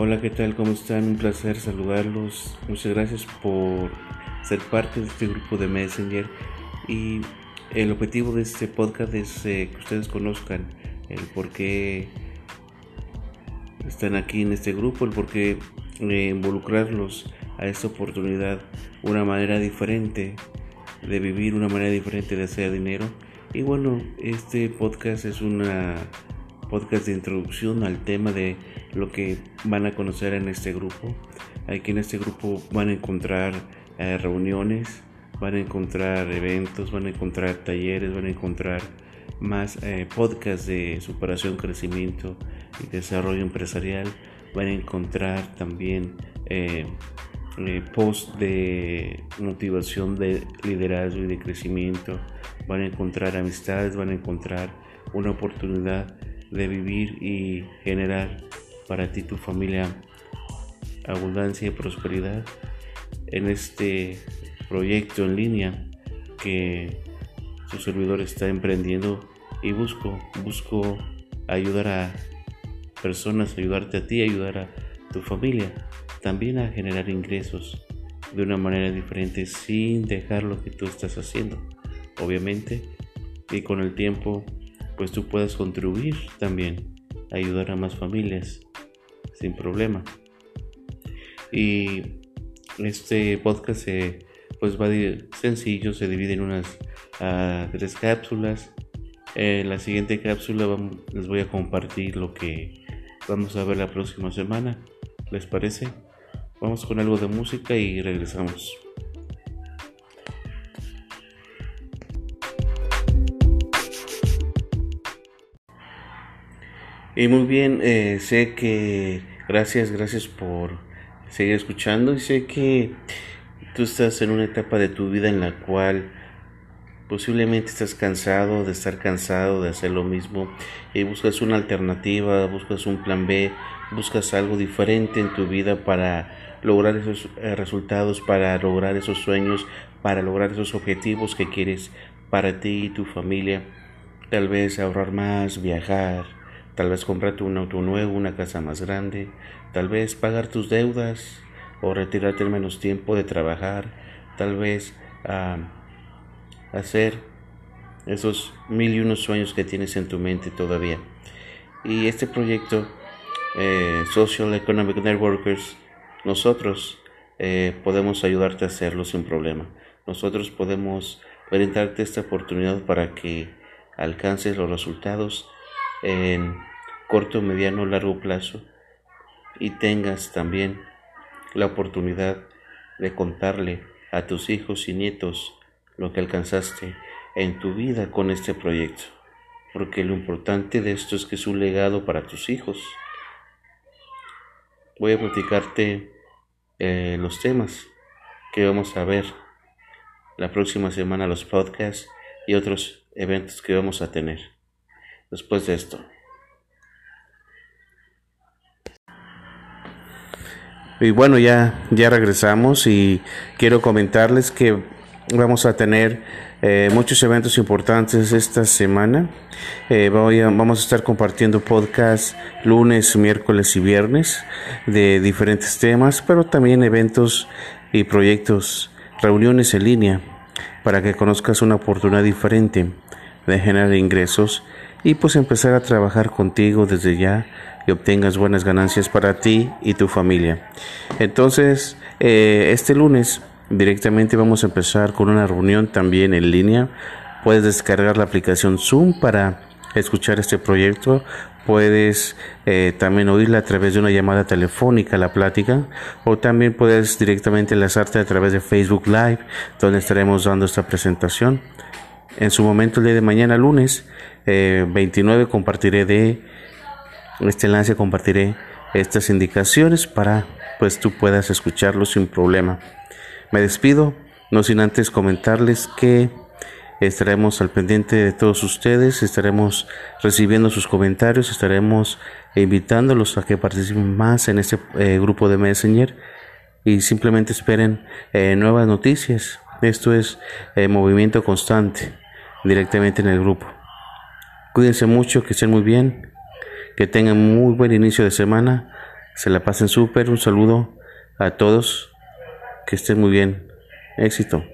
Hola, ¿qué tal? ¿Cómo están? Un placer saludarlos. Muchas gracias por ser parte de este grupo de Messenger. Y el objetivo de este podcast es eh, que ustedes conozcan el por qué están aquí en este grupo, el por qué eh, involucrarlos a esta oportunidad, una manera diferente de vivir, una manera diferente de hacer dinero. Y bueno, este podcast es una podcast de introducción al tema de lo que van a conocer en este grupo. Aquí en este grupo van a encontrar eh, reuniones, van a encontrar eventos, van a encontrar talleres, van a encontrar más eh, podcasts de superación, crecimiento y desarrollo empresarial. Van a encontrar también eh, posts de motivación de liderazgo y de crecimiento. Van a encontrar amistades, van a encontrar una oportunidad de vivir y generar para ti tu familia abundancia y prosperidad en este proyecto en línea que su servidor está emprendiendo. Y busco busco ayudar a personas ayudarte a ti ayudar a tu familia también a generar ingresos de una manera diferente sin dejar lo que tú estás haciendo obviamente. Y con el tiempo pues tú puedes contribuir también, ayudar a más familias sin problema. Y este podcast se, pues va sencillo, se divide en unas ah, tres cápsulas. En la siguiente cápsula les voy a compartir lo que vamos a ver la próxima semana. ¿Les parece? Vamos con algo de música y regresamos. Y muy bien, eh, sé que gracias, gracias por seguir escuchando y sé que tú estás en una etapa de tu vida en la cual posiblemente estás cansado de estar cansado de hacer lo mismo y buscas una alternativa, buscas un plan B, buscas algo diferente en tu vida para lograr esos eh, resultados, para lograr esos sueños, para lograr esos objetivos que quieres para ti y tu familia. Tal vez ahorrar más, viajar, Tal vez comprarte un auto nuevo, una casa más grande, tal vez pagar tus deudas o retirarte en menos tiempo de trabajar, tal vez hacer esos mil y unos sueños que tienes en tu mente todavía. Y este proyecto, eh, Social Economic Networkers, nosotros eh, podemos ayudarte a hacerlo sin problema. Nosotros podemos brindarte esta oportunidad para que alcances los resultados en corto, mediano, largo plazo y tengas también la oportunidad de contarle a tus hijos y nietos lo que alcanzaste en tu vida con este proyecto. Porque lo importante de esto es que es un legado para tus hijos. Voy a platicarte eh, los temas que vamos a ver la próxima semana, los podcasts y otros eventos que vamos a tener después de esto. Y bueno, ya, ya regresamos y quiero comentarles que vamos a tener eh, muchos eventos importantes esta semana. Eh, vamos a estar compartiendo podcasts lunes, miércoles y viernes de diferentes temas, pero también eventos y proyectos, reuniones en línea para que conozcas una oportunidad diferente de generar ingresos y pues empezar a trabajar contigo desde ya y obtengas buenas ganancias para ti y tu familia. Entonces, eh, este lunes directamente vamos a empezar con una reunión también en línea. Puedes descargar la aplicación Zoom para escuchar este proyecto. Puedes eh, también oírla a través de una llamada telefónica, la plática, o también puedes directamente enlazarte a través de Facebook Live, donde estaremos dando esta presentación. En su momento, el día de mañana, lunes 29, eh, compartiré de este enlace, compartiré estas indicaciones para pues tú puedas escucharlo sin problema. Me despido, no sin antes comentarles que estaremos al pendiente de todos ustedes, estaremos recibiendo sus comentarios, estaremos invitándolos a que participen más en este eh, grupo de Messenger y simplemente esperen eh, nuevas noticias. Esto es movimiento constante directamente en el grupo. Cuídense mucho, que estén muy bien, que tengan muy buen inicio de semana. se la pasen súper, un saludo a todos, que estén muy bien, éxito.